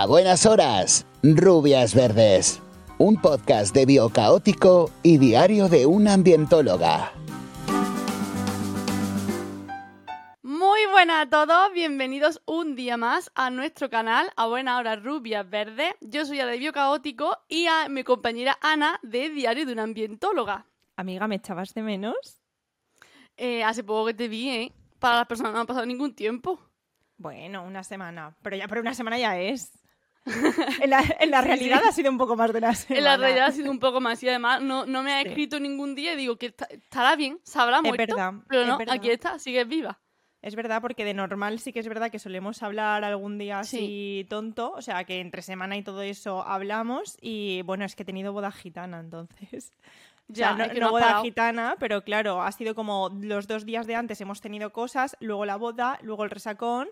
A buenas horas, rubias verdes. Un podcast de biocaótico y diario de una ambientóloga. Muy buenas a todos, bienvenidos un día más a nuestro canal A Buena Hora Rubias Verdes. Yo soy Ana de Biocaótico y a mi compañera Ana de Diario de una Ambientóloga. Amiga, ¿me echabas de menos? Eh, hace poco que te vi, ¿eh? Para las personas no ha pasado ningún tiempo. Bueno, una semana, pero ya por una semana ya es. en la, en la realidad ha sido un poco más de una semana. En la realidad ha sido un poco más y además no, no me ha Sí. escrito ningún día y digo que está- estará bien, se habrá muerto. verdad, pero es no, verdad. aquí está, sigue viva. Es verdad, porque de normal sí que es verdad que solemos hablar algún día Sí. así tonto, o sea que entre semana y todo eso hablamos y bueno, es que he tenido boda gitana entonces. O sea, Ya, no, es no no boda gitana, pero claro, ha sido como los dos días de antes hemos tenido cosas, luego la boda, luego el resacón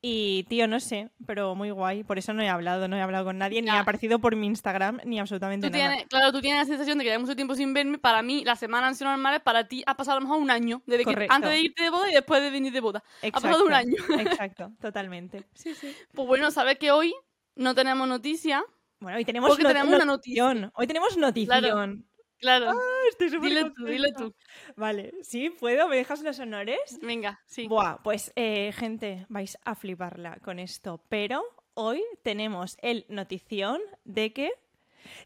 y tío, no sé, pero muy guay. Por eso no he hablado, no he hablado con nadie, ni Ya. ha aparecido por mi Instagram, ni absolutamente Tú nada. tienes, claro, tú tienes la sensación de que llevas mucho tiempo sin verme. Para mí, las semanas han sido normales. Para ti ha pasado a lo mejor un año. Desde que antes de irte de boda y después de venir de boda. Ha pasado un año. Exacto, totalmente. Sí, sí. Pues bueno, sabes que hoy no tenemos noticias. Bueno, hoy tenemos, Porque tenemos una noticia. notición. Hoy tenemos notición. Claro. Estoy súper dile tú, contenta. tú. Vale, ¿sí? ¿Puedo? ¿Me dejas los honores? Venga, sí. Buah, pues eh, gente, vais a fliparla con esto. Pero hoy tenemos el notición de que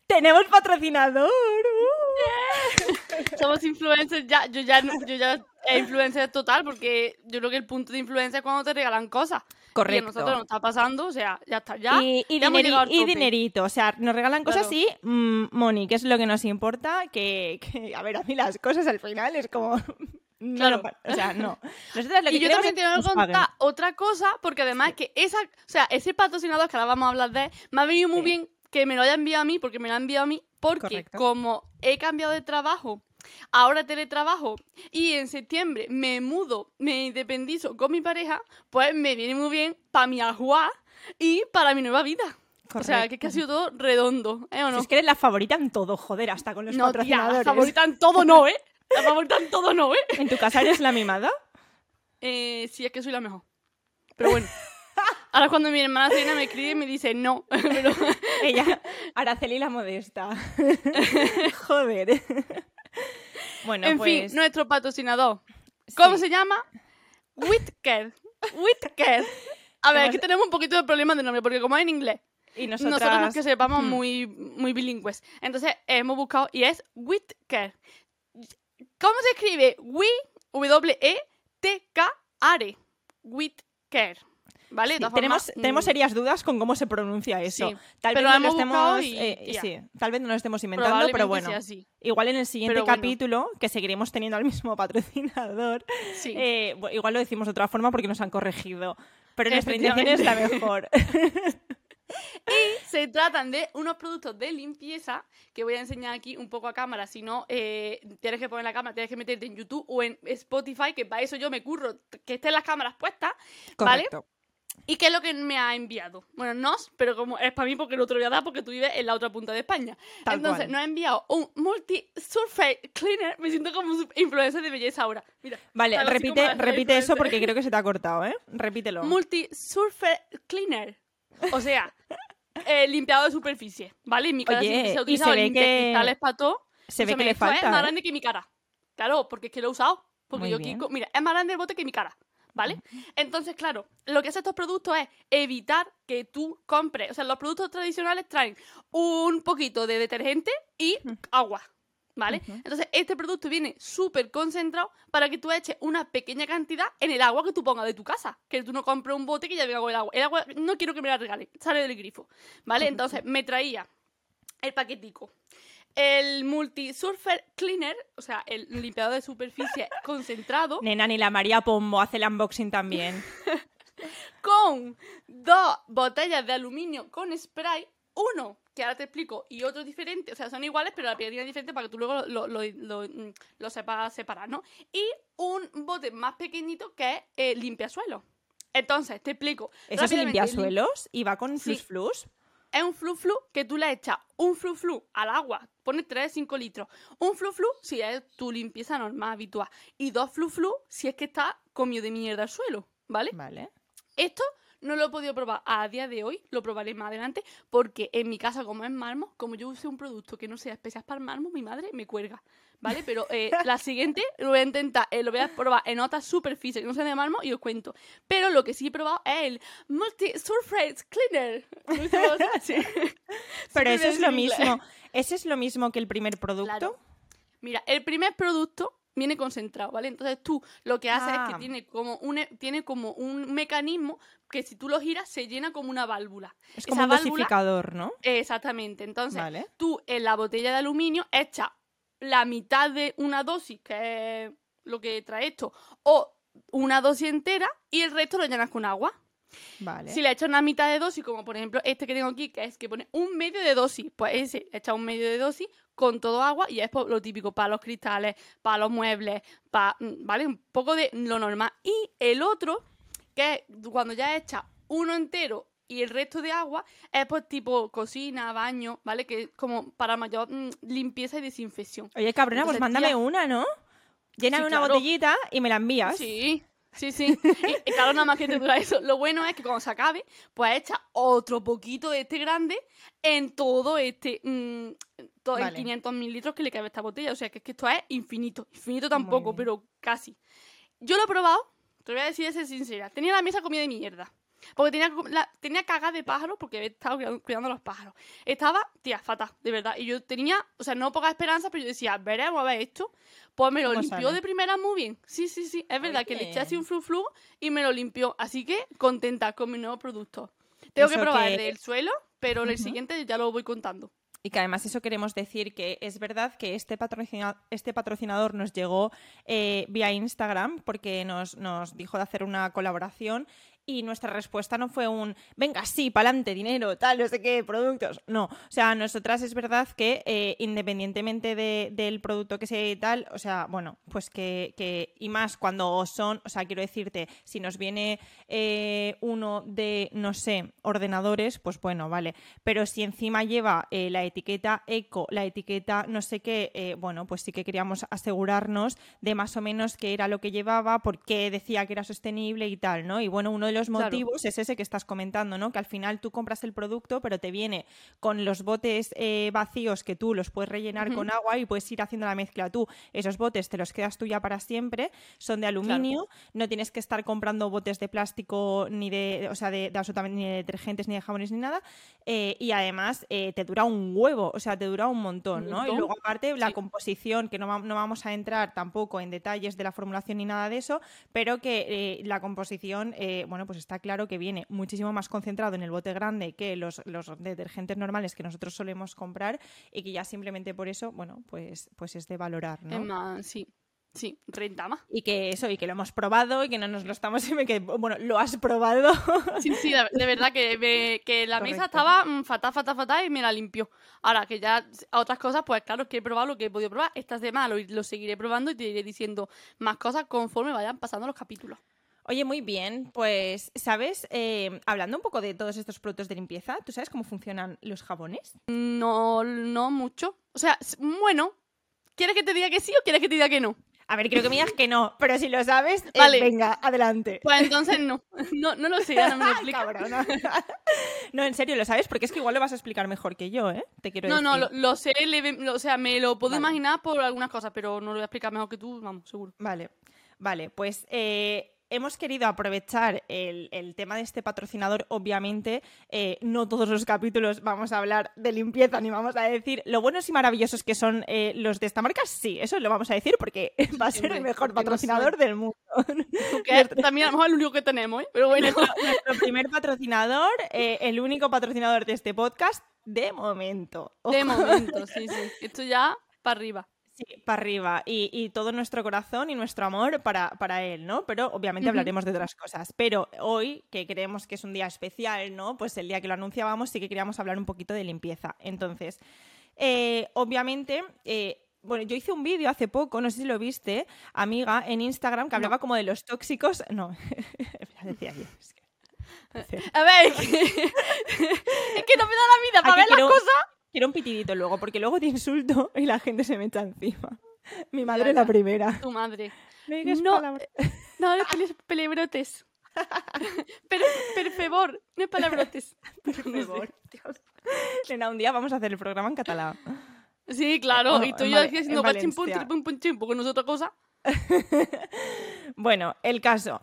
tenemos patrocinador. ¡Uh! Somos influencers ya. Yo ya, yo ya influencer total porque yo creo que el punto de influencia es cuando te regalan cosas. Y a nosotros nos está pasando, o sea, ya está. Ya, y, y ya dineri- y dinerito, o sea, nos regalan cosas Claro. y mm, money, que es lo que nos importa, que, que, a ver, a mí las cosas al final es como... no, Claro. no o sea, no. Nosotros lo que Y yo también tengo que contar otra cosa, porque además que esa, o sea, ese patrocinador que ahora vamos a hablar de, me ha venido muy Sí. bien que me lo haya enviado a mí, porque me lo ha enviado a mí, porque Correcto. como he cambiado de trabajo, ahora teletrabajo, y en septiembre me mudo, me independizo con mi pareja, pues me viene muy bien para mi agua y para mi nueva vida. O sea, que es que ha sido todo redondo, ¿eh o Si no? es que eres la favorita en todo, joder, hasta con los no, tía, patrocinadores. la favorita en todo no, ¿eh? La favorita en todo no, ¿eh? ¿En tu casa eres la mimada? Eh, sí, es que soy la mejor. Pero bueno. Ahora cuando mi hermana Selena me escribe y me dice no. Pero Ella, Araceli la modesta. joder. bueno, en pues... fin, nuestro patrocinador. ¿Cómo sí. se llama? Whitcare. Whitcare. A ver, aquí tenemos un poquito de problema de nombre, porque como es en inglés, Y nosotros, no es que sepamos Hmm. muy, muy bilingües. Entonces hemos buscado y es Whitcare. ¿Cómo se escribe? W, W-E-T-K-R. Whitcare. Tenemos, formas, tenemos mm, serias dudas con cómo se pronuncia eso. Sí, tal vez no lo estemos, y- eh, y sí, tal vez no lo estemos inventando, pero bueno, igual en el siguiente bueno. capítulo que seguiremos teniendo al mismo patrocinador, eh, igual lo decimos de otra forma porque nos han corregido. Pero nuestra intención es la mejor. Se tratan de unos productos de limpieza que voy a enseñar aquí un poco a cámara. Si no, eh, tienes que poner la cámara, tienes que meterte en YouTube o en Spotify, que para eso yo me curro que estén las cámaras puestas. ¿Vale? ¿Y qué es lo que me ha enviado? Bueno, nos, pero como es para mí porque no te lo voy a dar porque tú vives en la otra punta de España. Tal Entonces, cual. nos ha enviado un multi-surface cleaner. Me siento como un influencer de belleza ahora. Mira. Vale, repite, repite eso porque creo que se te ha cortado, ¿eh? Repítelo. Multi-surface cleaner. O sea, eh, limpiado de superficie, ¿vale? En mi cara Oye, se y ha utilizado se ve que- cristales para todo. se ve que le esto Es falta. más ¿eh? grande que mi cara. Claro, porque es que lo he usado. Porque Muy yo bien. quico- mira, es más grande el bote que mi cara. ¿Vale? Entonces, claro, lo que hacen estos productos es evitar que tú compres. O sea, los productos tradicionales traen un poquito de detergente y agua. ¿Vale? Entonces, este producto viene súper concentrado para que tú eches una pequeña cantidad en el agua que tú pongas de tu casa. Que tú no compres un bote que ya venga con el agua. El agua no quiero que me la regalen, sale del grifo. ¿Vale? Entonces, me traía el paquetico. El Multi-Surfer Cleaner, o sea, el limpiador de superficie concentrado, Nena, ni la María Pombo hace el unboxing también. con dos botellas de aluminio con spray, uno que ahora te explico y otro diferente, o sea, son iguales, pero la pegatina es diferente para que tú luego lo, lo, lo- mm, lo sepas separar, ¿no? Y un bote más pequeñito que es eh, limpiasuelo. Entonces, te explico. ¿Eso se rápidamente, limpia el lim- suelos y va con Sí. flus flus? Es un flu flu que tú le echas un flu flu al agua, pones 3 5 litros. Un flu flu si es tu limpieza normal, habitual. Y dos flu flu si es que está comido de mierda al suelo, ¿vale? Vale. Esto no lo he podido probar a día de hoy, lo probaré más adelante, porque en mi casa, como es mármol, como yo use un producto que no sea especial para el mármol, mi madre me cuelga, ¿vale? Pero eh, la siguiente lo voy a intentar, eh, lo voy a probar en otra superficie que no sea de mármol y os cuento. Pero lo que sí he probado es el Multi Surface Cleaner. Sí. Pero eso es lo mismo. ¿Ese es lo mismo que el primer producto? Claro. Mira, el primer producto viene concentrado, ¿vale? Entonces tú lo que haces es Ah. que tiene como un e- tiene como un mecanismo que si tú lo giras se llena como una válvula. Es como Esa un válvula- dosificador, ¿no? Exactamente. Entonces, Vale. tú en la botella de aluminio echas la mitad de una dosis, que es lo que trae esto, o una dosis entera y el resto lo llenas con agua. Vale. Si le echas una mitad de dosis, como por ejemplo este que tengo aquí, que es que pone un medio de dosis, pues ese echa un medio de dosis con todo agua y es lo típico para los cristales, para los muebles, para, ¿vale? Un poco de lo normal. Y el otro, que es cuando ya echa uno entero y el resto de agua, es pues tipo cocina, baño, ¿vale? Que es como para mayor mm, limpieza y desinfección. Oye, cabrona, pues mándame tía- una, ¿no? Lléname Sí, una botellita y me la envías. Sí, sí, sí. Y, y claro, nada más que te dura eso. Lo bueno es que cuando se acabe, pues echa otro poquito de este grande en todo este. mm, todo Vale. en 500 mililitros que le cabe a esta botella. O sea que es que esto es infinito. Infinito tampoco, pero casi. Yo lo he probado, te voy a decir de ser sincera. Tenía la mesa comida de mierda. Porque tenía, la, tenía cagas de pájaros porque he estado cuidando, cuidando a los pájaros. Estaba, tía, fatal, de verdad. Y yo tenía, o sea, no poca esperanza, pero yo decía, veremos a ver esto. Pues me lo ¿Cómo limpió sale? de primera muy bien. Sí, sí, sí. Es verdad que le eché así un flu flu y me lo limpió. Así que contenta con mi nuevo producto. Tengo que probar que- el del suelo, pero el Ujú. siguiente ya lo voy contando. Y que además eso queremos decir que es verdad que este, patrocina- este patrocinador nos llegó eh, vía Instagram porque nos, nos dijo de hacer una colaboración y nuestra respuesta no fue un venga, sí, pa'lante, dinero, tal, no sé qué, productos. No, o sea, nosotras es verdad que eh, independientemente de- del producto que sea y tal, o sea, bueno, pues que, que- y más cuando son, o sea, quiero decirte, si nos viene eh, uno de, no sé, ordenadores, pues bueno, vale. Pero si encima lleva eh, la etiqueta eco, la etiqueta no sé qué, eh, bueno, pues sí que queríamos asegurarnos de más o menos qué era lo que llevaba, por qué decía que era sostenible y tal, ¿no? Y bueno, uno de los Claro. motivos es ese que estás comentando, ¿no? Que al final tú compras el producto, pero te viene con los botes eh, vacíos que tú los puedes rellenar con agua y puedes ir haciendo la mezcla tú. Esos botes te los quedas tú ya para siempre, son de aluminio, no tienes que estar comprando botes de plástico ni de, o sea, de, de absolutamente ni de detergentes ni de jabones ni nada. eh, y además eh, te dura un huevo, o sea, te dura un montón, ¿no? Y luego aparte la sí. composición, que no, va- no vamos a entrar tampoco en detalles de la formulación ni nada de eso, pero que la composición, eh, bueno, pues está claro que viene muchísimo más concentrado en el bote grande que los, los detergentes normales que nosotros solemos comprar y que ya simplemente por eso, bueno, pues, pues es de valorar, ¿no? Más, sí. Sí, renta más. Y que eso, y que lo hemos probado y que no nos lo estamos... bueno, lo has probado. Sí, sí, de, verdad que, me- que la mesa Correcto. estaba mm, fatal, fatal, fatal y me la limpió. Ahora que ya a otras cosas, pues claro, que he probado lo que he podido probar. Estas demás lo, lo seguiré probando y te iré diciendo más cosas conforme vayan pasando los capítulos. Oye, muy bien, pues, ¿sabes? Eh, hablando un poco de todos estos productos de limpieza, ¿tú sabes cómo funcionan los jabones? No, no mucho. O sea, bueno, ¿quieres que te diga que sí o quieres que te diga que no? A ver, creo que me digas que no, pero si lo sabes, eh, Vale. venga, adelante. Pues entonces no. No, no lo sé, ya no me lo explica. No, en serio, lo sabes, porque es que igual lo vas a explicar mejor que yo, ¿eh? Te quiero No, decir. no, lo, lo sé, lo- o sea, me lo puedo Vale. imaginar por algunas cosas, pero no lo voy a explicar mejor que tú, vamos, seguro. Vale, vale, pues eh, hemos querido aprovechar el, el tema de este patrocinador. Obviamente, eh, no todos los capítulos vamos a hablar de limpieza ni vamos a decir lo buenos y maravillosos que son eh, los de esta marca. Sí, eso lo vamos a decir porque va a ser el mejor no patrocinador del mundo. Que es también a lo mejor el único que tenemos, ¿eh? Pero bueno. Nuestro primer patrocinador, el único patrocinador de este podcast de momento. De momento, sí, sí. Esto ya para arriba. Sí, para arriba. Y, y todo nuestro corazón y nuestro amor para, para él, ¿no? Pero obviamente hablaremos de otras cosas. Pero hoy, que creemos que es un día especial, ¿no? Pues el día que lo anunciábamos sí que queríamos hablar un poquito de limpieza. Entonces, eh, obviamente... eh, bueno, yo hice un vídeo hace poco, no sé si lo viste, amiga, en Instagram, que No. hablaba como de los tóxicos. No, decía yo. es que- A ver, es que, es que no me da la vida para Aquí ver las quiero- cosas. Quiero un pitidito luego, porque luego te insulto y la gente se me echa encima. Mi madre Ya, la primera. Tu madre. No No. No, pele- pelebrotes. Per, per favor, no es palabrotes. Por favor, Dios. Nena, un día vamos a hacer el programa en catalán. Sí, claro. Oh, y tú en yo aquí en haciendo pachín pum, pum, no es otra cosa. Bueno, el caso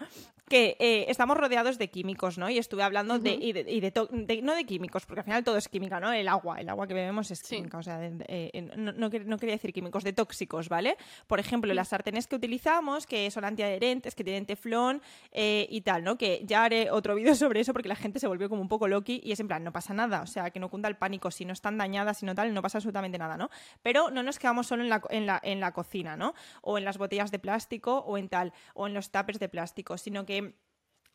que eh, estamos rodeados de químicos, ¿no? Y estuve hablando de, y de, y de de- no de químicos, porque al final todo es química, ¿no? El agua, el agua que bebemos es Sí. química, o sea, eh, no, no no quería decir químicos, de tóxicos, ¿vale? Por ejemplo, las sartenes que utilizamos, que son antiadherentes, que tienen teflón eh, y tal, ¿no? Que ya haré otro vídeo sobre eso porque la gente se volvió como un poco loqui y es en plan, no pasa nada, o sea, que no cunda el pánico, si no están dañadas, si no tal, no pasa absolutamente nada, ¿no? Pero no nos quedamos solo en la, en la, en la cocina, ¿no? O en las botellas de plástico o en tal, o en los tuppers de plástico, sino que game.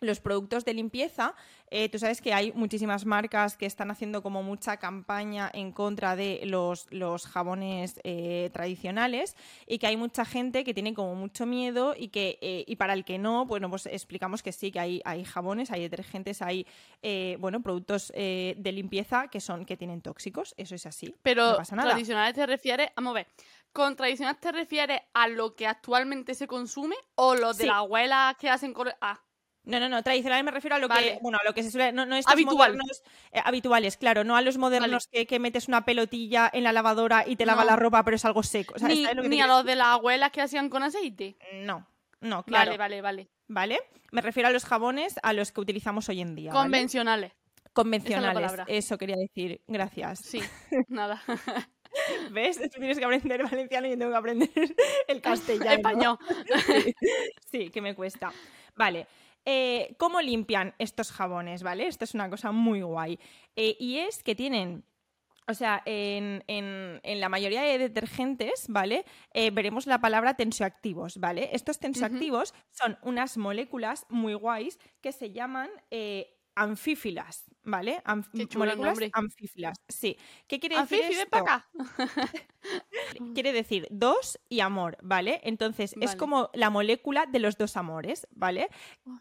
Los productos de limpieza, eh, tú sabes que hay muchísimas marcas que están haciendo como mucha campaña en contra de los, los jabones eh, tradicionales y que hay mucha gente que tiene como mucho miedo y que eh, y para el que no, bueno, pues explicamos que sí, que hay, hay jabones, hay detergentes, hay bueno, productos de limpieza que son que tienen tóxicos, eso es así. Pero no pasa nada. tradicionales te refieres, vamos a ver, ¿con tradicionales te refieres a lo que actualmente se consume o los de Sí. las abuelas que hacen... Ah, No, no, no, tradicional me refiero a lo que, bueno, a lo que se suele, no, no estos Habitual. modernos eh, habituales, claro, no a los modernos que, que metes una pelotilla en la lavadora y te lava la ropa, pero es algo seco. O sea, ni, ¿sabes lo que te ni a los de las abuelas que hacían con aceite. No, no, claro. Vale, vale, vale. ¿Vale? Me refiero a los jabones a los que utilizamos hoy en día. ¿vale? Convencionales. Convencionales. Eso quería decir. Gracias. Sí, nada. ¿Ves? Tú tienes que aprender valenciano y yo tengo que aprender el castellano. Español. Sí, sí, que me cuesta. Vale. Eh, ¿Cómo limpian estos jabones? ¿Vale? Esto es una cosa muy guay. Eh, y es que tienen. O sea, en, en- en la mayoría de detergentes, ¿vale? Eh, veremos la palabra tensioactivos, ¿vale? Estos tensioactivos son unas moléculas muy guays que se llaman eh, anfífilas, ¿vale? Anf- Qué chulo el moléculas nombre. anfífilas, sí. ¿Qué quiere decir esto? para acá. quiere decir dos y amor, ¿vale? Entonces es como la molécula de los dos amores, ¿vale?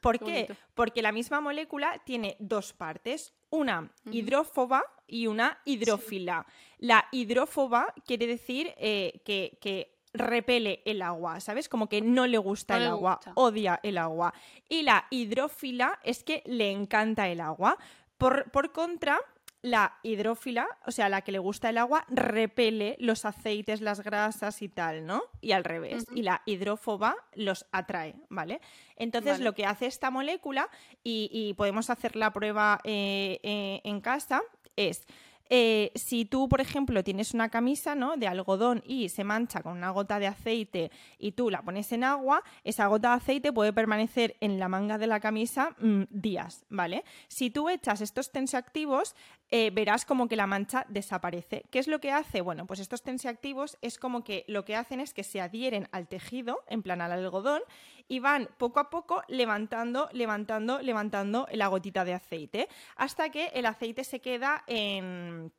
¿Por qué bonito. Porque la misma molécula tiene dos partes, una hidrófoba y una hidrófila. La hidrófoba quiere decir eh, que, que repele el agua, ¿sabes? Como que no le gusta No el le agua, gusta. odia el agua. Y la hidrófila es que le encanta el agua. Por, por contra, la hidrófila, o sea, la que le gusta el agua, repele los aceites, las grasas y tal, ¿no? Y al revés. Y la hidrófoba los atrae, ¿vale? Entonces, Vale. lo que hace esta molécula, y, y podemos hacer la prueba eh, eh, en casa, es. Eh, si tú, por ejemplo, tienes una camisa ¿no? de algodón y se mancha con una gota de aceite y tú la pones en agua, esa gota de aceite puede permanecer en la manga de la camisa mm, días, ¿vale? Si tú echas estos tensioactivos, eh, verás como que la mancha desaparece. ¿Qué es lo que hace? Bueno, pues estos tensioactivos es como que lo que hacen es que se adhieren al tejido, en plan al algodón, y van poco a poco levantando, levantando, levantando la gotita de aceite, hasta que el aceite se queda en,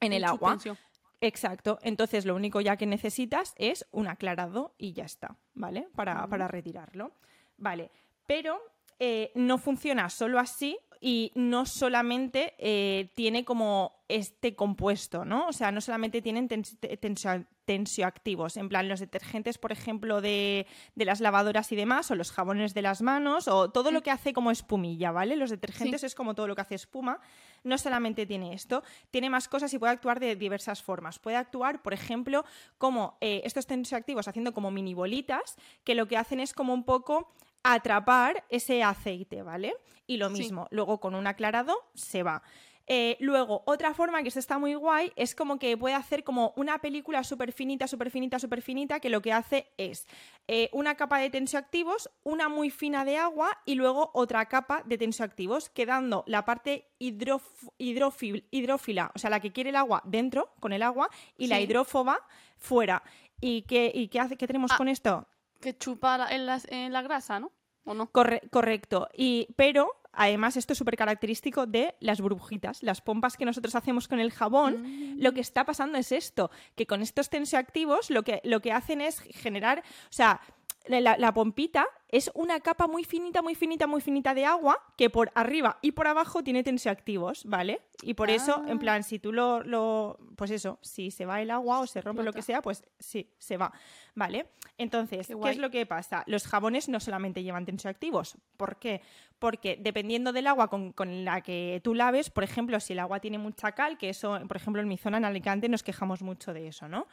en el En agua. suspensión. Exacto. Entonces lo único ya que necesitas es un aclarado y ya está, ¿vale? Para, para retirarlo. Vale. Pero eh, no funciona solo así y no solamente eh, tiene como este compuesto, ¿no? O sea, no solamente tienen tens- te- tensio- tensioactivos, en plan los detergentes, por ejemplo, de, de las lavadoras y demás, o los jabones de las manos, o todo lo que hace como espumilla, ¿vale? Los detergentes es como todo lo que hace espuma. No solamente tiene esto, tiene más cosas y puede actuar de diversas formas. Puede actuar, por ejemplo, como eh, estos tensioactivos haciendo como mini bolitas, que lo que hacen es como un poco atrapar ese aceite, ¿vale? Y lo Sí. mismo, luego con un aclarado se va. Eh, luego, otra forma que esto está muy guay es como que puede hacer como una película súper finita, súper finita, súper finita, que lo que hace es eh, una capa de tensioactivos, una muy fina de agua y luego otra capa de tensioactivos, quedando la parte hidrófila, o sea, la que quiere el agua dentro, con el agua, y la hidrófoba fuera. ¿Y qué, y qué, hace, qué tenemos Ah. con esto? Que chupa la- en, la, en la grasa, ¿no? ¿O no? Corre- correcto. Y, pero además esto es súper característico de las burbujitas, las pompas que nosotros hacemos con el jabón. Mm. Lo que está pasando es esto, que con estos tensioactivos lo que, lo que hacen es generar, o sea, la, la pompita es una capa muy finita, muy finita, muy finita de agua que por arriba y por abajo tiene tensioactivos, ¿vale? Y por eso, en Ah. plan, si tú lo, lo- Pues eso, si se va el agua o se rompe lo que sea, pues sí, se va, ¿vale? Entonces, Qué ¿qué, guay. es lo que pasa? Los jabones no solamente llevan tensioactivos. ¿Por qué? Porque dependiendo del agua con, con la que tú laves, por ejemplo, si el agua tiene mucha cal, que eso, por ejemplo, en mi zona en Alicante nos quejamos mucho de eso, ¿no?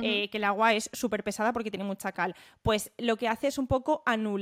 Eh, que el agua es súper pesada porque tiene mucha cal. Pues lo que hace es un poco anular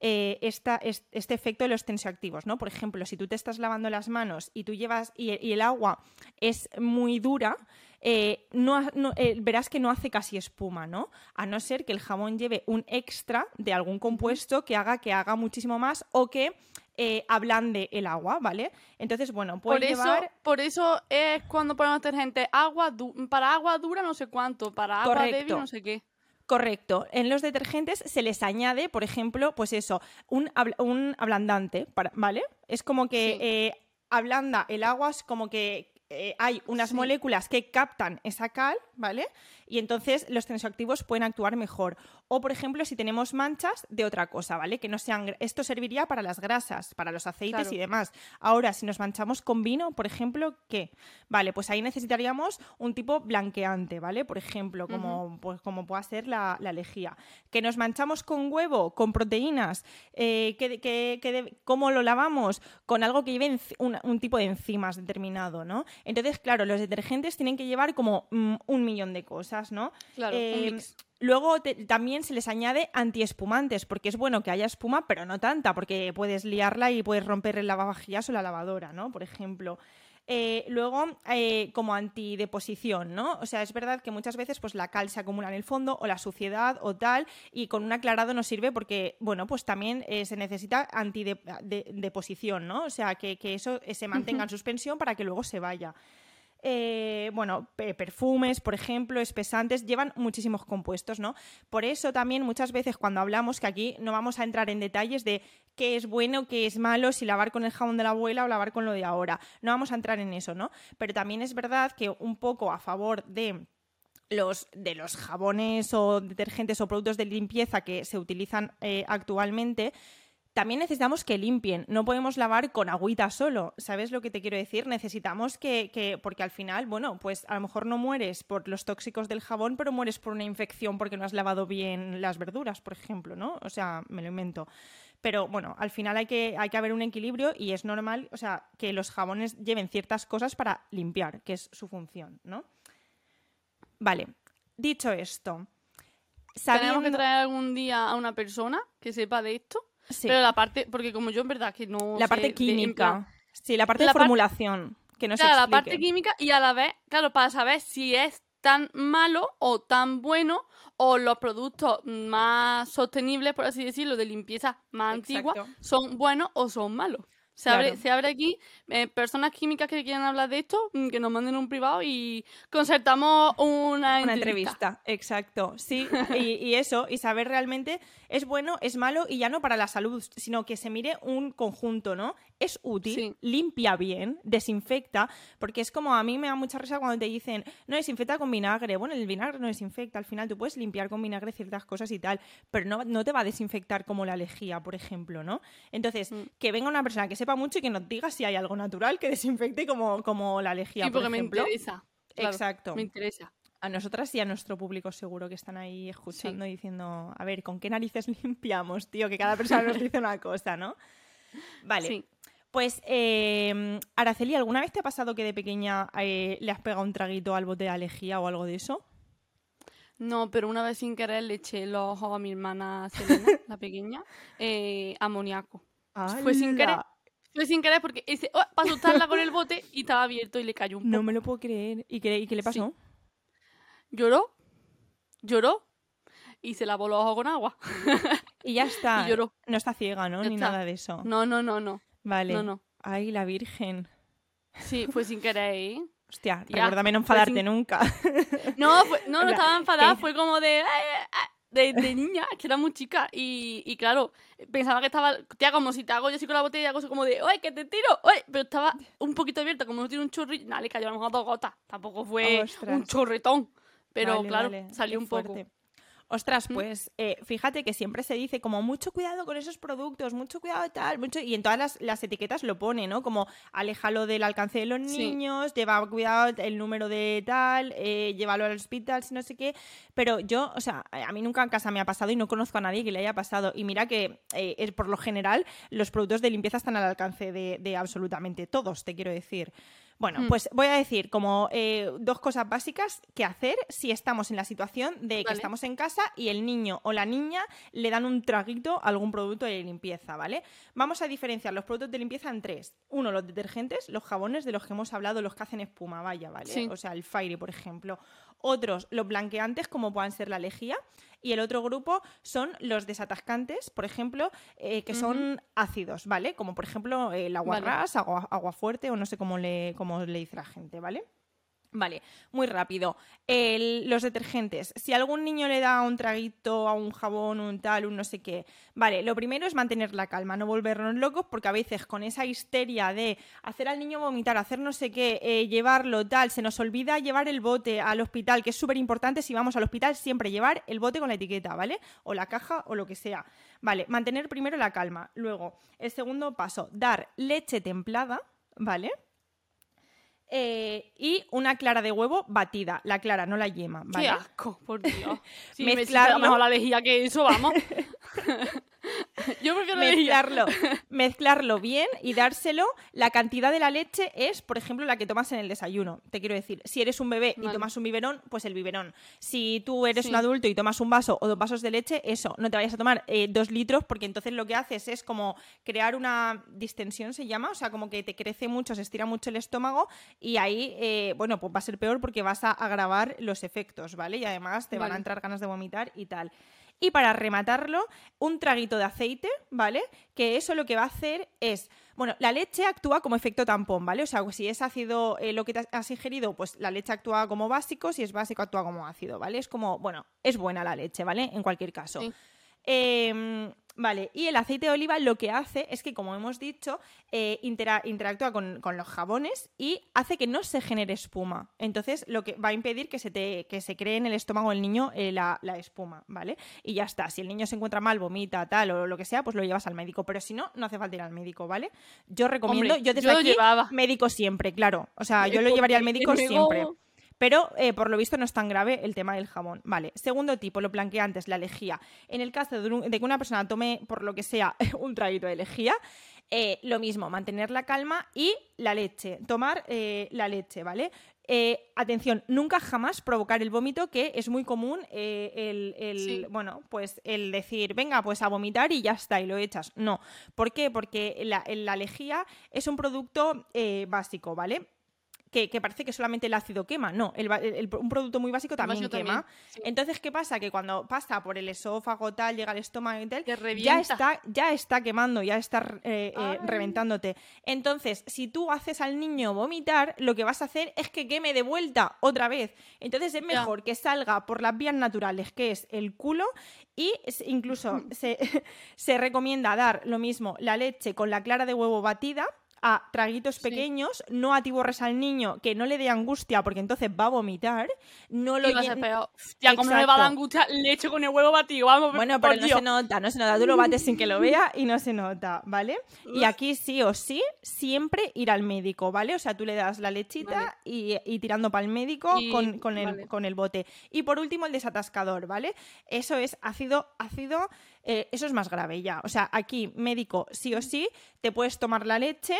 eh, esta- este efecto de los tensioactivos, ¿no? Por ejemplo, si tú te estás lavando las manos y tú llevas y, y el agua es muy dura, eh, no ha- no- eh, verás que no hace casi espuma, ¿no? A no ser que el jabón lleve un extra de algún compuesto que haga que haga muchísimo más o que eh, ablande el agua, ¿vale? Entonces, bueno, puede Por eso, llevar... por eso es cuando ponemos detergente agua para agua dura no sé cuánto, para agua Correcto. débil no sé qué. Correcto. En los detergentes se les añade, por ejemplo, pues eso, un, abl- un ablandante, para- ¿vale? Es como que Sí. eh, ablanda el agua, es como que eh, hay unas Sí. moléculas que captan esa cal, ¿vale? Y entonces los tensioactivos pueden actuar mejor. O, por ejemplo, si tenemos manchas de otra cosa, ¿vale? Que no sean... Esto serviría para las grasas, para los aceites Claro. y demás. Ahora, si nos manchamos con vino, por ejemplo, ¿qué? Vale, pues ahí necesitaríamos un tipo blanqueante, ¿vale? Por ejemplo, como, pues, como pueda ser la, la lejía. Que nos manchamos con huevo, con proteínas, eh, que, que- ¿cómo lo lavamos? Con algo que lleve un tipo de enzimas determinado, ¿no? Entonces, claro, los detergentes tienen que llevar como mm, un millón de cosas, ¿no? Claro, un mix. Luego te- también se les añade antiespumantes, porque es bueno que haya espuma, pero no tanta, porque puedes liarla y puedes romper el lavavajillas o la lavadora, ¿no? Por ejemplo. Eh, luego, eh, como antideposición, ¿no? O sea, es verdad que muchas veces pues, la cal se acumula en el fondo o la suciedad o tal, y con un aclarado no sirve porque, bueno, pues también eh, se necesita antideposición, ¿no? O sea, que, que eso se mantenga en suspensión para que luego se vaya. Eh, bueno, pe- perfumes, por ejemplo, espesantes, llevan muchísimos compuestos, ¿no? Por eso también muchas veces cuando hablamos, que aquí no vamos a entrar en detalles de qué es bueno, qué es malo, si lavar con el jabón de la abuela o lavar con lo de ahora, no vamos a entrar en eso, ¿no? Pero también es verdad que un poco a favor de los, de los jabones o detergentes o productos de limpieza que se utilizan eh, actualmente, también necesitamos que limpien. No podemos lavar con agüita solo. ¿Sabes lo que te quiero decir? Necesitamos que, que- porque al final, bueno, pues a lo mejor no mueres por los tóxicos del jabón, pero mueres por una infección porque no has lavado bien las verduras, por ejemplo, ¿no? O sea, me lo invento. Pero bueno, al final hay que, hay que haber un equilibrio y es normal, o sea, que los jabones lleven ciertas cosas para limpiar, que es su función, ¿no? Vale, dicho esto, Tenemos que sabiendo- traer algún día a una persona que sepa de esto. Sí. Pero la parte, porque como yo en verdad que no la sé parte química. sí, la parte la de parte- formulación. Que no se claro, la explique. parte química y a la vez, claro, para saber si es tan malo o tan bueno o los productos más sostenibles, por así decirlo, de limpieza más antigua, Exacto. son buenos o son malos. Se, abre, se abre aquí eh, personas químicas que quieran hablar de esto, mm, que nos manden un privado y concertamos una, Una entrevista. entrevista, exacto. Sí, y, y eso, y saber realmente es bueno, es malo, y ya no para la salud, sino que se mire un conjunto, ¿no? Es útil, Sí. limpia bien, desinfecta, porque es como a mí me da mucha risa cuando te dicen, no, desinfecta con vinagre. Bueno, el vinagre no desinfecta, al final tú puedes limpiar con vinagre ciertas cosas y tal, pero no, no te va a desinfectar como la lejía, por ejemplo, ¿no? Entonces, Mm. que venga una persona que sepa mucho y que nos diga si hay algo natural que desinfecte como, como la lejía, Sí, por porque me ejemplo. interesa. claro, Exacto. Me interesa. A nosotras y a nuestro público seguro que están ahí escuchando y diciendo, a ver, ¿con qué narices limpiamos, tío? Que cada persona nos dice una cosa, ¿no? Vale. Sí. Pues, eh, Araceli, ¿alguna vez te ha pasado que de pequeña eh, le has pegado un traguito al bote de alejía o algo de eso? No, pero una vez sin querer le eché los ojos a mi hermana Selena, la pequeña, eh, amoníaco. Fue sin querer. Fue sin querer porque oh, para asustarla con el bote y estaba abierto y le cayó un poco. No me lo puedo creer. ¿Y qué, y qué le pasó? Lloró, lloró y se lavó los ojos con agua. Y ya está. Y lloró. No está ciega, ¿no? Ya Ni está. nada de eso. No, no, no, no. Vale. No, no. Ay, la Virgen. Sí, fue sin querer, ¿eh? Hostia, Ya, recuérdame no enfadarte sin- nunca. No, fue- no, no estaba enfadada, fue como de, de, de niña, que era muy chica. Y, y claro, pensaba que estaba, tía, como si te hago yo así con la botella, cosa como de, ¡oye, que te tiro! ¡Oye! Pero estaba un poquito abierta, como no tiene un chorrillo. Nada, le cayó a lo mejor dos gotas. Tampoco fue Ostras. un chorretón. Pero Vale, claro, vale, salió qué un poco. fuerte. Ostras, pues eh, fíjate que siempre se dice como mucho cuidado con esos productos, mucho cuidado tal, mucho, y en todas las, las etiquetas lo pone, ¿no? Como aléjalo del alcance de los niños, lleva cuidado el número de tal, eh, llévalo al hospital, si no sé qué. Pero yo, o sea, a mí nunca en casa me ha pasado y no conozco a nadie que le haya pasado. Y mira que eh, es por lo general los productos de limpieza están al alcance de, de absolutamente todos, te quiero decir. Bueno, Mm. pues voy a decir como eh, dos cosas básicas que hacer si estamos en la situación de que Vale. estamos en casa y el niño o la niña le dan un traguito a algún producto de limpieza, ¿vale? Vamos a diferenciar los productos de limpieza en tres. Uno, los detergentes, los jabones de los que hemos hablado, los que hacen espuma, vaya, ¿vale? Sí. O sea, el Fairy, por ejemplo. Otros, los blanqueantes, como puedan ser la lejía. Y el otro grupo son los desatascantes, por ejemplo, eh, que son ácidos, ¿vale? Como por ejemplo el agua Vale. ras, agua, agua fuerte o no sé cómo le, cómo le dice la gente, ¿vale? Vale, muy rápido. El- los detergentes. Si algún niño le da un traguito a un jabón, un tal, un no sé qué. Vale, lo primero es mantener la calma, no volvernos locos, porque a veces con esa histeria de hacer al niño vomitar, hacer no sé qué, eh, llevarlo, tal, se nos olvida llevar el bote al hospital, que es súper importante si vamos al hospital, siempre llevar el bote con la etiqueta, ¿vale? O la caja o lo que sea. Vale, mantener primero la calma. Luego, el segundo paso, dar leche templada, ¿vale? Eh, y una clara de huevo batida, la clara, no la yema, ¿vale? Qué asco, por Dios. Si me mejor la lejía que eso, vamos. Yo prefiero mezclarlo, mezclarlo bien y dárselo. La cantidad de la leche es, por ejemplo, la que tomas en el desayuno. Te quiero decir, si eres un bebé y tomas un biberón, pues el biberón. Si tú eres Sí. un adulto y tomas un vaso o dos vasos de leche, eso, no te vayas a tomar eh, dos litros porque entonces lo que haces es como crear una distensión, se llama, o sea, como que te crece mucho, se estira mucho el estómago y ahí, eh, bueno, pues va a ser peor porque vas a agravar los efectos, ¿vale? Y además te van a entrar ganas de vomitar y tal. Y para rematarlo, un traguito de aceite, ¿vale? Que eso lo que va a hacer es. Bueno, la leche actúa como efecto tampón, ¿vale? O sea, si es ácido eh, lo que te has ingerido, pues la leche actúa como básico, si es básico actúa como ácido, ¿vale? Es como, bueno, es buena la leche, ¿vale? En cualquier caso. Sí. Eh, vale, y el aceite de oliva lo que hace es que, como hemos dicho, eh, intera- interactúa con, con los jabones y hace que no se genere espuma. Entonces, lo que va a impedir que se, te, que se cree en el estómago del niño eh, la, la espuma, ¿vale? Y ya está. Si el niño se encuentra mal, vomita, tal, o lo que sea, pues lo llevas al médico. Pero si no, no hace falta ir al médico, ¿vale? Yo recomiendo, Hombre, yo desde yo aquí, llevaba. médico siempre, claro. O sea, yo lo llevaría al médico siempre. Pero eh, por lo visto no es tan grave el tema del jabón. Vale. Segundo tipo, lo blanqueantes, la lejía. En el caso de, un- de que una persona tome, por lo que sea, un traguito de lejía, eh, lo mismo, mantener la calma y la leche. Tomar eh, la leche, ¿vale? Eh, atención, nunca jamás provocar el vómito, que es muy común eh, el, el- Sí. bueno, pues el decir, venga, pues a vomitar y ya está, y lo echas. No. ¿Por qué? Porque la, la lejía es un producto eh, básico, ¿vale? Que, que parece que solamente el ácido quema. No, el el- un producto muy básico también quema. también, sí. Entonces, ¿qué pasa? Que cuando pasa por el esófago, tal, llega al estómago y tal, ya está, ya está quemando, ya está eh, eh, reventándote. Entonces, si tú haces al niño vomitar, lo que vas a hacer es que queme de vuelta otra vez. Entonces es Ya. mejor que salga por las vías naturales, que es el culo, y incluso se, se recomienda dar lo mismo la leche con la clara de huevo batida a traguitos Sí. pequeños, no atiborres al niño, que no le dé angustia porque entonces va a vomitar, no lo Y va a ser llen- peor. Ya, como no me va a dar angustia leche con el huevo batido, vamos. bueno, pero no Dios. se nota, no se nota. Tú lo bates sin que lo vea y no se nota, ¿vale? Y aquí sí o sí, siempre ir al médico, ¿vale? O sea, tú le das la lechita Vale. y, y tirando para el médico Y- con, con el, vale. con el bote. Y por último, el desatascador, ¿vale? Eso es ácido, ácido, eh, eso es más grave ya. O sea, aquí, médico, sí o sí, te puedes tomar la leche.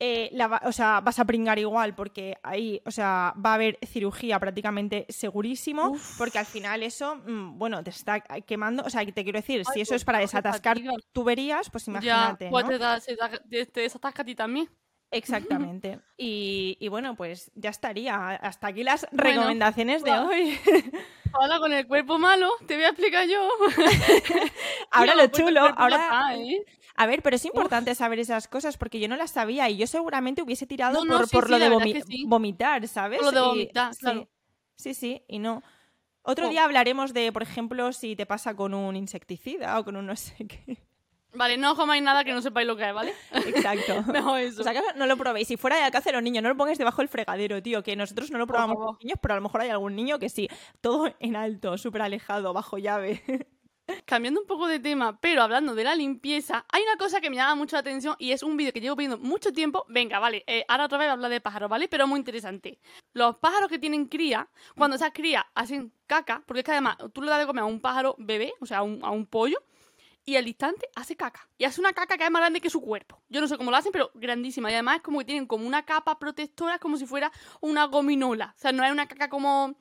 Eh, la va- o sea, vas a pringar igual porque ahí, o sea, va a haber cirugía prácticamente segurísimo, Uf. porque al final eso, mm, bueno, te está quemando, o sea, te quiero decir, si eso es para desatascar tuberías, pues Ya, imagínate, pues ¿no? te, da- se da- te, te desatasca a ti también. Exactamente. Y, y bueno, pues ya estaría. Hasta aquí las recomendaciones de va. hoy. Ahora con el cuerpo malo, te voy a explicar yo. Ahora lo chulo, ahora... ¿eh? A ver, pero es importante saber esas cosas porque yo no las sabía y yo seguramente hubiese tirado No, no, por, sí, por sí, lo de vomi- sí. vomitar, ¿sabes? Por lo de Y- vomitar, sí, claro. Sí, sí, y no. Otro Oh. día hablaremos de, por ejemplo, si te pasa con un insecticida o con un no sé qué. Vale, no comáis nada que no sepáis lo que es, ¿vale? Exacto. Mejor eso. O sea, que no lo probéis. Si fuera de alcance los niños, no lo pongáis debajo del fregadero, tío. Que nosotros no lo probamos los niños, pero a lo mejor hay algún niño que sí. Todo en alto, súper alejado, bajo llave. Cambiando un poco de tema, pero hablando de la limpieza, hay una cosa que me llama mucho la atención y es un vídeo que llevo viendo mucho tiempo. Venga, vale, eh, ahora otra vez voy a hablar de pájaros, ¿vale? Pero muy interesante. Los pájaros que tienen cría, cuando esas crías hacen caca, porque es que además tú le das de comer a un pájaro bebé, o sea, a un, a un pollo, y al instante hace caca. Y hace una caca que es más grande que su cuerpo. Yo no sé cómo lo hacen, pero grandísima. Y además es como que tienen como una capa protectora, como si fuera una gominola. O sea, no es una caca como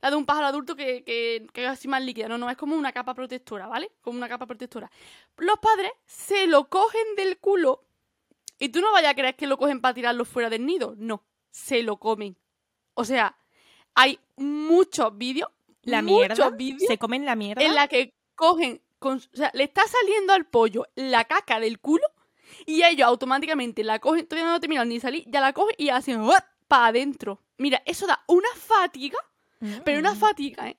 la de un pájaro adulto que, que, que es así más líquida. No, no, es como una capa protectora, ¿vale? Como una capa protectora. Los padres se lo cogen del culo y tú no vayas a creer que lo cogen para tirarlo fuera del nido. No, se lo comen. O sea, hay muchos vídeos, La muchos mierda. vídeos Se comen la mierda. en la que cogen, con- o sea, le está saliendo al pollo la caca del culo y ellos automáticamente la cogen, todavía no terminan ni salir, ya la cogen y hacen para adentro. Mira, eso da una fatiga, pero una Mm. fatiga, ¿eh?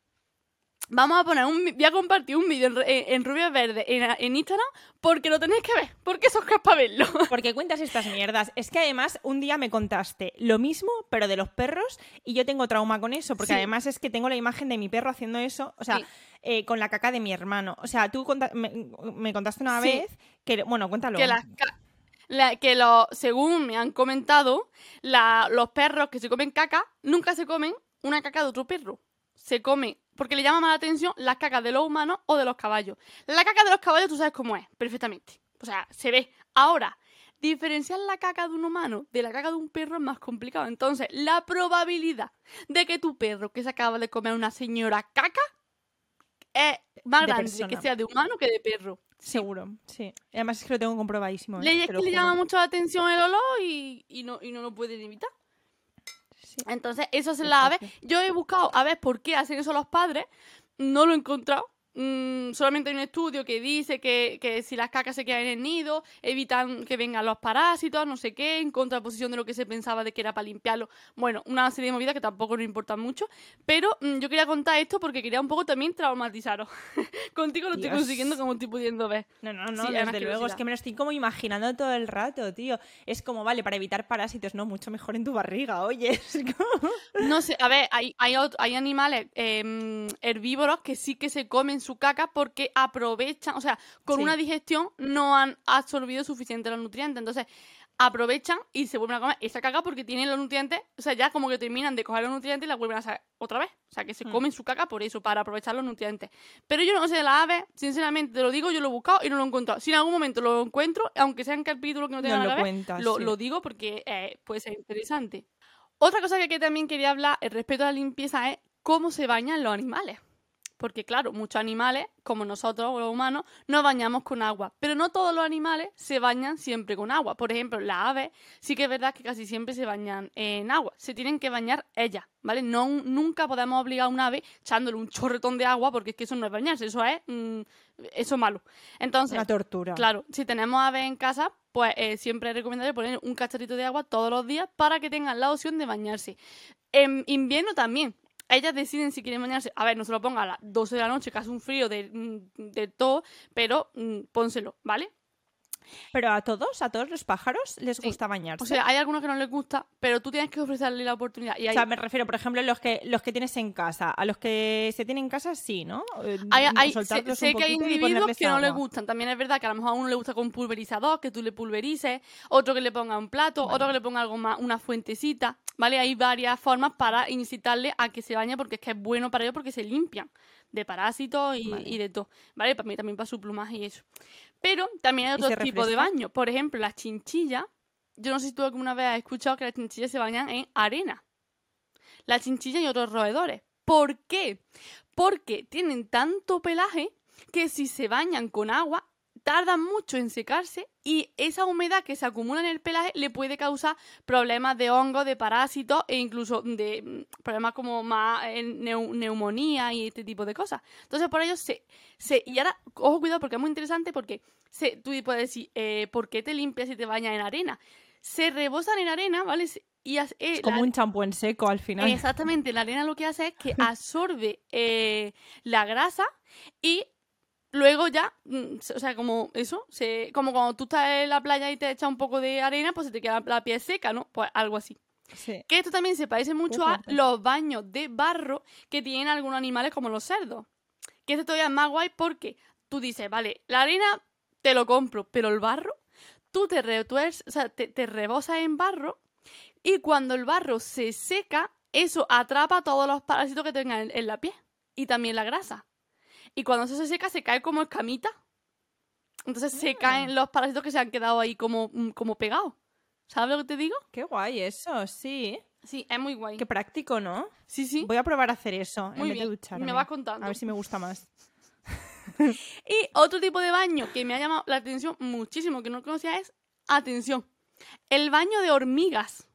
Vamos a poner un, voy a compartir un vídeo en, en, Rubia Verde en, en Instagram porque lo tenéis que ver, porque eso es para verlo. Porque cuentas estas mierdas. Es que además un día me contaste lo mismo, pero de los perros, y yo tengo trauma con eso, porque Sí. además es que tengo la imagen de mi perro haciendo eso, o sea, Sí. eh, con la caca de mi hermano. O sea, tú conta- me, me contaste una Sí. vez que, bueno, cuéntalo. que las ca- la- que lo, según me han comentado, la- los perros que se comen caca nunca se comen una caca de otro perro. Se comen, porque le llama más la atención las cacas de los humanos o de los caballos. La caca de los caballos tú sabes cómo es, perfectamente. O sea, se ve. Ahora, diferenciar la caca de un humano de la caca de un perro es más complicado. Entonces, la probabilidad de que tu perro que se acaba de comer una señora caca es más De grande persona. que sea de humano que de perro. Seguro, sí. Y Además es que lo tengo comprobadísimo. ¿eh? Le, es que le llama mucho la atención el olor y, y no, y no lo pueden evitar. Sí. Entonces, eso se la ave. Yo he buscado a ver por qué hacen eso los padres. No lo he encontrado. Mm, solamente hay un estudio que dice que, que si las cacas se quedan en el nido, evitan que vengan los parásitos, no sé qué, en contraposición de lo que se pensaba de que era para limpiarlo. Bueno, una serie de movidas que tampoco nos importan mucho. Pero mm, yo quería contar esto porque quería un poco también traumatizaros. Contigo lo estoy Dios. consiguiendo como estoy pudiendo ver. No, no, no, Sí, desde luego. Es que me lo estoy como imaginando todo el rato, tío. Es como, vale, para evitar parásitos, no, mucho mejor en tu barriga, oye. No sé, a ver, hay, hay, hay animales em, herbívoros que sí que se comen su caca porque aprovechan, o sea, con Sí. una digestión no han absorbido suficiente los nutrientes. Entonces, aprovechan y se vuelven a comer esa caca porque tienen los nutrientes, o sea, ya como que terminan de coger los nutrientes y la vuelven a sacar otra vez. O sea, que se Mm. comen su caca por eso, para aprovechar los nutrientes. Pero yo no sé de las aves, sinceramente, te lo digo, yo lo he buscado y no lo he encontrado. Si en algún momento lo encuentro, aunque sea en capítulo que no tenga Nos nada lo que ver, cuentas. lo, sí. lo digo porque eh, puede ser interesante. Otra cosa que, que también quería hablar eh, respecto a la limpieza es cómo se bañan los animales. Porque claro, muchos animales, como nosotros los humanos, nos bañamos con agua. Pero no todos los animales se bañan siempre con agua. Por ejemplo, las aves sí que es verdad que casi siempre se bañan en agua. Se tienen que bañar ellas, ¿vale? No, nunca podemos obligar a un ave echándole un chorretón de agua porque es que eso no es bañarse, eso es, mm, eso es malo. Entonces, Una tortura. Claro, si tenemos aves en casa, pues eh, siempre es recomendable poner un cacharrito de agua todos los días para que tengan la opción de bañarse. En invierno también. Ellas deciden si quieren bañarse. A ver, no se lo ponga a las 12 de la noche, que hace un frío de, mm, todo, pero mm, pónselo, ¿vale? Pero a todos, a todos los pájaros les gusta bañarse. O sea, hay algunos que no les gusta, pero tú tienes que ofrecerle la oportunidad. Y hay, O sea, me refiero, por ejemplo, los que los que tienes en casa. A los que se tienen en casa, sí, ¿no? Eh, hay- hay- sé, que hay individuos que no les gustan. También es verdad que a lo mejor a uno le gusta con pulverizador, que tú le pulverices, otro que le ponga un plato, otro que le ponga algo más, una fuentecita, ¿vale? Hay varias formas para incitarle a que se bañe porque es que es bueno para ellos porque se limpian de parásitos y, Vale. y de todo, ¿vale? Para mí también para su plumaje y eso. Pero también hay ¿Y otros tipos de refresca? baño. Por ejemplo, las chinchillas. Yo no sé si tú alguna vez has escuchado que las chinchillas se bañan en arena. Las chinchillas y otros roedores. ¿Por qué? Porque tienen tanto pelaje que si se bañan con agua tardan mucho en secarse y esa humedad que se acumula en el pelaje le puede causar problemas de hongo, de parásitos e incluso de mm, problemas como más eh, neu- neumonía y este tipo de cosas. Entonces por ello se, se... Y ahora, ojo cuidado porque es muy interesante porque se, tú puedes decir, eh, ¿por qué te limpias y te bañas en arena? Se rebosan en arena, ¿vale? Y as- eh, Es como la- un champú en seco al final. Exactamente, la arena lo que hace es que absorbe eh, la grasa y luego ya, mm, o sea, como eso, se, como cuando tú estás en la playa y te echas un poco de arena, pues se te queda la piel seca, ¿no? Pues algo así. Sí. Que esto también se parece mucho a los baños de barro que tienen algunos animales como los cerdos. Que esto todavía es más guay porque tú dices, vale, la arena te lo compro, pero el barro, tú te retuerces, o sea, te, te rebosas en barro y cuando el barro se seca, eso atrapa todos los parásitos que tengan en, en la piel y también la grasa. Y cuando eso se seca, se cae como escamita. Entonces se Ah. caen los parásitos que se han quedado ahí como, mm, como pegados. ¿Sabes lo que te digo? Qué guay eso, sí. Sí, es muy guay. Qué práctico, ¿no? Sí, sí. Voy a probar a hacer eso Muy en vez de bien. ducharme. Me vas contando. A ver si me gusta más. Y otro tipo de baño que me ha llamado la atención muchísimo, que no conocía, es, atención, el baño de hormigas.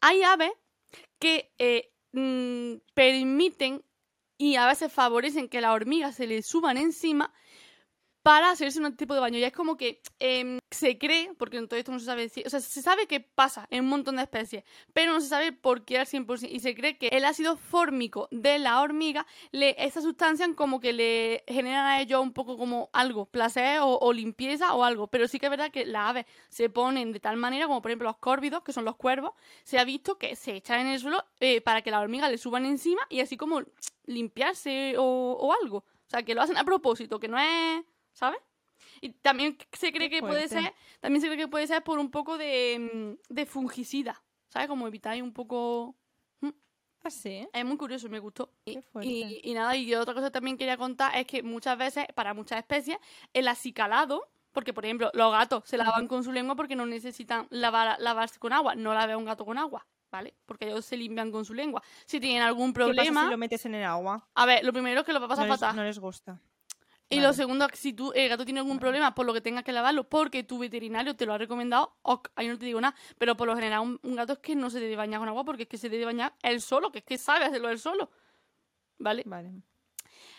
Hay aves que eh, mm, permiten y a veces favorecen que las hormigas se les suban encima para hacerse un tipo de baño. Ya es como que em, se cree, porque en todo esto no se sabe o sea, se sabe que pasa en un montón de especies, pero no se sabe por qué al 100%. Y se cree que el ácido fórmico de la hormiga, le, esa sustancia como que le generan a ellos un poco como algo, placer o, o limpieza o algo. Pero sí que es verdad que las aves se ponen de tal manera, como por ejemplo los córvidos, que son los cuervos, se ha visto que se echan en el suelo eh, para que las hormigas le suban encima y así como limpiarse o, o algo. O sea, que lo hacen a propósito, que no es... ¿Sabes? Y también se cree que puede ser, también se cree que puede ser por un poco de, mm, de fungicida, ¿sabes? Como evitar un poco... ¿Ah, sí? Es muy curioso, me gustó. Y, y- y nada, y otra cosa que también quería contar es que muchas veces, para muchas especies, el acicalado, porque por ejemplo, los gatos se lavan con su lengua porque no necesitan lavar, lavarse con agua, no lave a un gato con agua, ¿vale? Porque ellos se limpian con su lengua. Si tienen algún ¿Qué pasa problema, si lo metes en el agua? a ver, lo primero es que lo va a pasar no, les, fatal. no les gusta. Y Vale. lo segundo, si tú, el gato tiene algún problema por lo que tengas que lavarlo, porque tu veterinario te lo ha recomendado, ok, ahí no te digo nada. Pero por lo general, un, un gato es que no se debe bañar con agua porque es que se debe bañar él solo, que es que sabe hacerlo él solo. ¿Vale? Vale.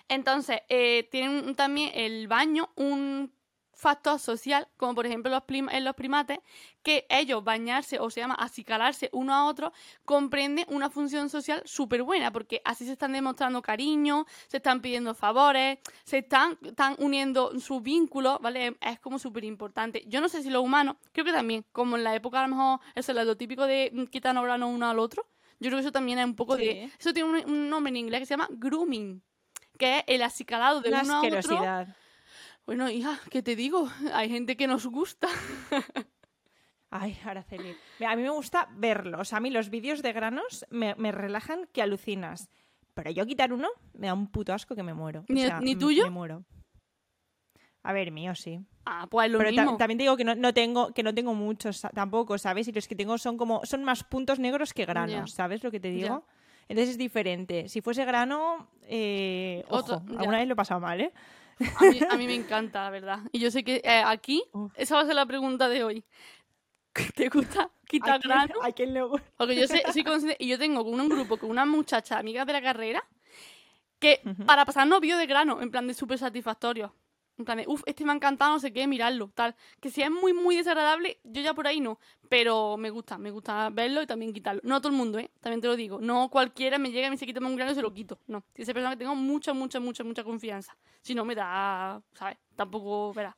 Entonces, eh, tienen también el baño un factor social, como por ejemplo los en los primates, que ellos bañarse o se llama acicalarse uno a otro, comprende una función social súper buena, porque así se están demostrando cariño, se están pidiendo favores, se están, están uniendo sus vínculos, ¿vale? Es como súper importante. Yo no sé si los humanos, creo que también, como en la época a lo mejor, eso es lo típico de mm, quitarnos granos uno al otro, yo creo que eso también es un poco de... Eso tiene un, un nombre en inglés que se llama grooming que es el acicalado de Una uno a otro. Bueno, hija, ¿qué te digo? Hay gente que nos gusta. Ay, Araceli. A mí me gusta verlo. O sea, a mí los vídeos de granos me, me relajan que alucinas. Pero yo quitar uno me da un puto asco que me muero. O ¿Ni- sea, ni m- tuyo? Me muero. A ver, mío sí. Ah, pues es lo Pero ta- mismo. también te digo que no, no tengo que no tengo muchos tampoco, ¿sabes? Y los que tengo son como son más puntos negros que granos. ¿sabes lo que te digo? Entonces es diferente. Si fuese grano, eh, Otro- ojo, ya. alguna vez lo he pasado mal, ¿eh? A mí, a mí me encanta, la verdad. Y yo sé que eh, aquí, esa va a ser la pregunta de hoy. ¿Te gusta quitar ¿A quién- grano? a quién le gusta? Porque yo sé, soy consciente- y yo tengo con un grupo con una muchacha amiga de la carrera que para pasarnos vídeos de grano, en plan de súper satisfactorio. En plan uff, este me ha encantado, no sé qué, mirarlo, tal. Que si es muy, muy desagradable, yo ya por ahí no. Pero me gusta, me gusta verlo y también quitarlo. No a todo el mundo, ¿eh? También te lo digo. No cualquiera me llega y me dice quítame un grano y se lo quito. No. Si esa persona que tengo mucha, mucha, mucha, mucha confianza. Si no me da, ¿sabes? Tampoco verá.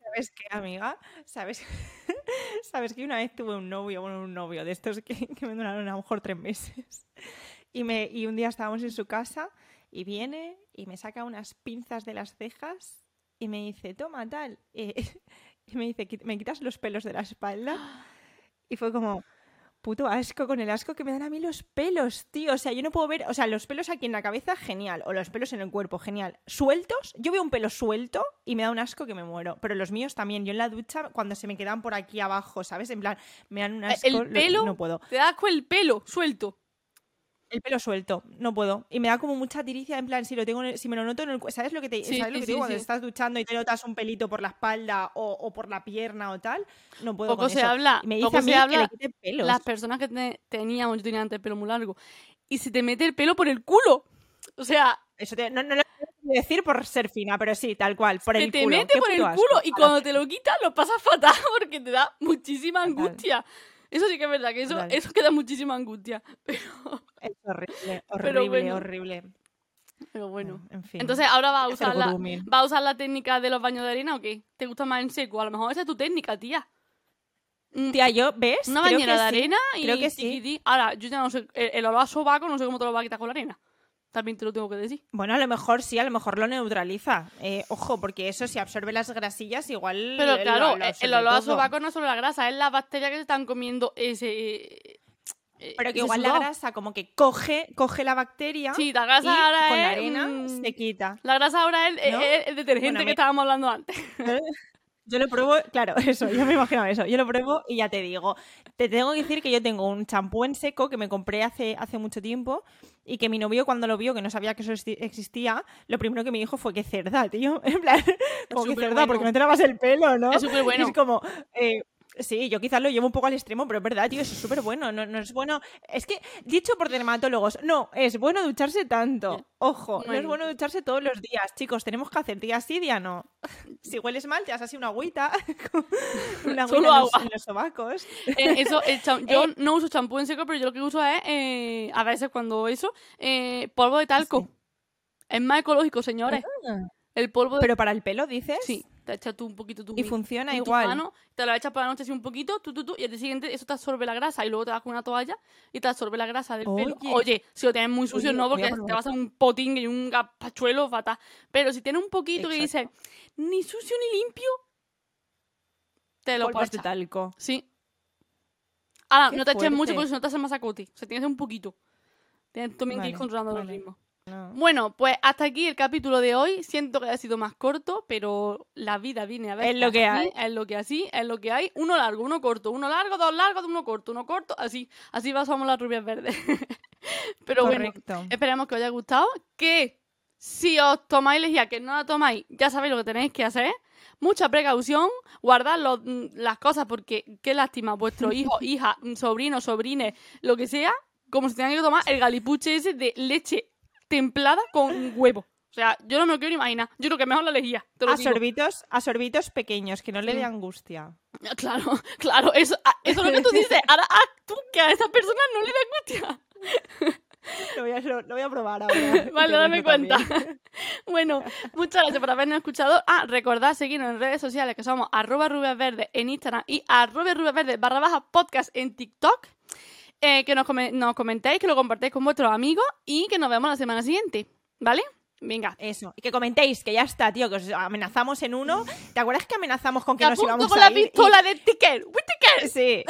¿Sabes qué, amiga? ¿Sabes? ¿Sabes que una vez tuve un novio, bueno, un novio de estos que, que me duraron a lo mejor tres meses? Y, me, y un día estábamos en su casa y viene y me saca unas pinzas de las cejas y me dice, toma, tal. eh, y me dice, "Qui- ¿me quitas los pelos de la espalda? Y fue como, puto asco, con el asco que me dan a mí los pelos, tío. O sea, yo no puedo ver, o sea, los pelos aquí en la cabeza, genial. O los pelos en el cuerpo, genial. Sueltos, yo veo un pelo suelto y me da un asco que me muero. Pero los míos también. Yo en la ducha, cuando se me quedan por aquí abajo, ¿sabes? En plan, me dan un asco. El lo- pelo, no puedo. te da asco el pelo, suelto. El pelo suelto, no puedo. Y me da como mucha tiricia, en plan, si lo tengo, en el- si me lo noto en el ¿sabes lo que te, Sí, ¿sabes lo sí, que sí, digo? Cuando estás duchando y te notas un pelito por la espalda o, o por la pierna o tal, no puedo Poco con se eso. habla, Y me dice poco a mí se que habla le quite pelos. Las personas que te- teníamos, yo tenía antes el pelo muy largo, y se te mete el pelo por el culo. O sea, Eso te- no, no lo decir por ser fina, pero sí, tal cual, por el te culo. mete por el asco. culo y cuando te lo quitas lo pasas fatal porque te da muchísima Fatal. angustia. Eso sí que es verdad, que eso, eso que da muchísima angustia. Pero, Es horrible, Pero horrible, bueno. horrible. Pero bueno. En fin. Entonces ahora va a usar la, va a usar la técnica de los baños de arena o qué? ¿Te gusta más en seco? A lo mejor esa es tu técnica, tía. Mm, Tía, yo, ¿ves? Una Creo bañera que de sí. arena y creo que sí. tiquití. Ahora, yo ya no sé, el, el olor a sobaco no sé cómo te lo va a quitar con la arena. También te lo tengo que decir. Bueno, a lo mejor sí, a lo mejor lo neutraliza. Eh, ojo, porque eso si absorbe las grasillas, igual. Pero claro, lo el- olor a sobaco no es solo la grasa, es la bacteria que se están comiendo ese... eh, Pero que igual la grasa como que coge, coge la bacteria Sí, la grasa y ahora con la arena mm, se quita. La grasa ahora es, ¿No? es el detergente Bueno, que estábamos hablando antes. Yo lo pruebo, claro, eso, yo me imaginaba eso. Yo lo pruebo y ya te digo. Te tengo que decir que yo tengo un champú en seco que me compré hace, hace mucho tiempo y que mi novio cuando lo vio, que no sabía que eso existía, lo primero que me dijo fue que cerda, tío. En plan, como que cerda, bueno. porque no te lavas el pelo, ¿no? Es súper Y bueno. Es como, eh, sí, yo quizás lo llevo un poco al extremo, pero es verdad, tío, eso es súper bueno. No, no es bueno. Es que, dicho por dermatólogos, no, es bueno ducharse tanto. Ojo, no es Bueno. ducharse todos los días. Chicos, tenemos que hacer día sí, día no. Si hueles mal, te das así una agüita. una agüita Solo en los, agua. en los sobacos. Eh, eso, yo Eh. no uso champú en seco, pero yo lo que uso es, eh, a veces cuando eso, eh, polvo de talco. Es más ecológico, señores. El polvo de Pero para el pelo, dices. Sí, te echas tú un poquito tu Y funciona en tu igual. mano, te lo echas por la noche así un poquito, tú, tú, tú, y al día siguiente eso te absorbe la grasa y luego te vas con una toalla y te absorbe la grasa del pelo. Oye. Oye, si lo tienes muy sucio Oye, no, porque te vas a hacer un potín y un gapachuelo fatal. Pero si tienes un poquito que dices, ni sucio ni limpio, te lo echar. talco. Sí. Ahora, Qué no te eches mucho porque si no te hace masacote. O sea, tienes un poquito. Tienes también que ir Vale, controlando vale. ritmos. No. Bueno, pues hasta aquí el capítulo de hoy. Siento que haya sido más corto, pero la vida viene a ver. Es lo que hay. Es lo que así, es lo que hay. Uno largo, uno corto, uno largo, dos largos, uno corto, uno corto, así. Así pasamos las rubias verdes. pero bueno, esperemos que os haya gustado. Que si os tomáis lejía, que no la tomáis, ya sabéis lo que tenéis que hacer. Mucha precaución, guardad los- mm, las cosas porque qué lástima, vuestro hijo, hija, sobrino, sobrine, lo que sea, como si tengan que tomar el galipuche ese de leche templada con huevo. O sea, yo no me lo quiero ni imaginar. Yo creo que mejor la lejía. Te lo A digo. sorbitos, a sorbitos pequeños, que no le dé angustia. Claro, claro, eso, ah, eso es lo que tú dices. Ahora haz tú que a esa persona no le da angustia. Lo voy a, lo, lo voy a probar ahora. Vale, dame cuenta. bueno, muchas gracias por habernos escuchado. Ah, recordad seguirnos en redes sociales que somos arroba rubiasverde en Instagram y arroba rubiasverde barra baja podcast en TikTok. Eh, que nos, come- nos comentéis, que lo compartáis con vuestros amigos y que nos vemos la semana siguiente. ¿Vale? Venga. Eso. Y que comentéis, que ya está, tío, que os amenazamos en uno. ¿Te acuerdas que amenazamos con que nos íbamos con a la ir? Y- pistola de ticker. ¡Whittaker! Sí.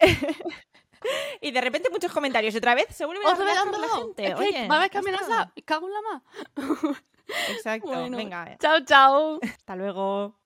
y de repente muchos comentarios. Otra vez se vuelve a han la gente. Es que Oye, va a haber que amenazar. Cago en la más. Exacto. Bueno, Venga, Chao, chao. hasta luego.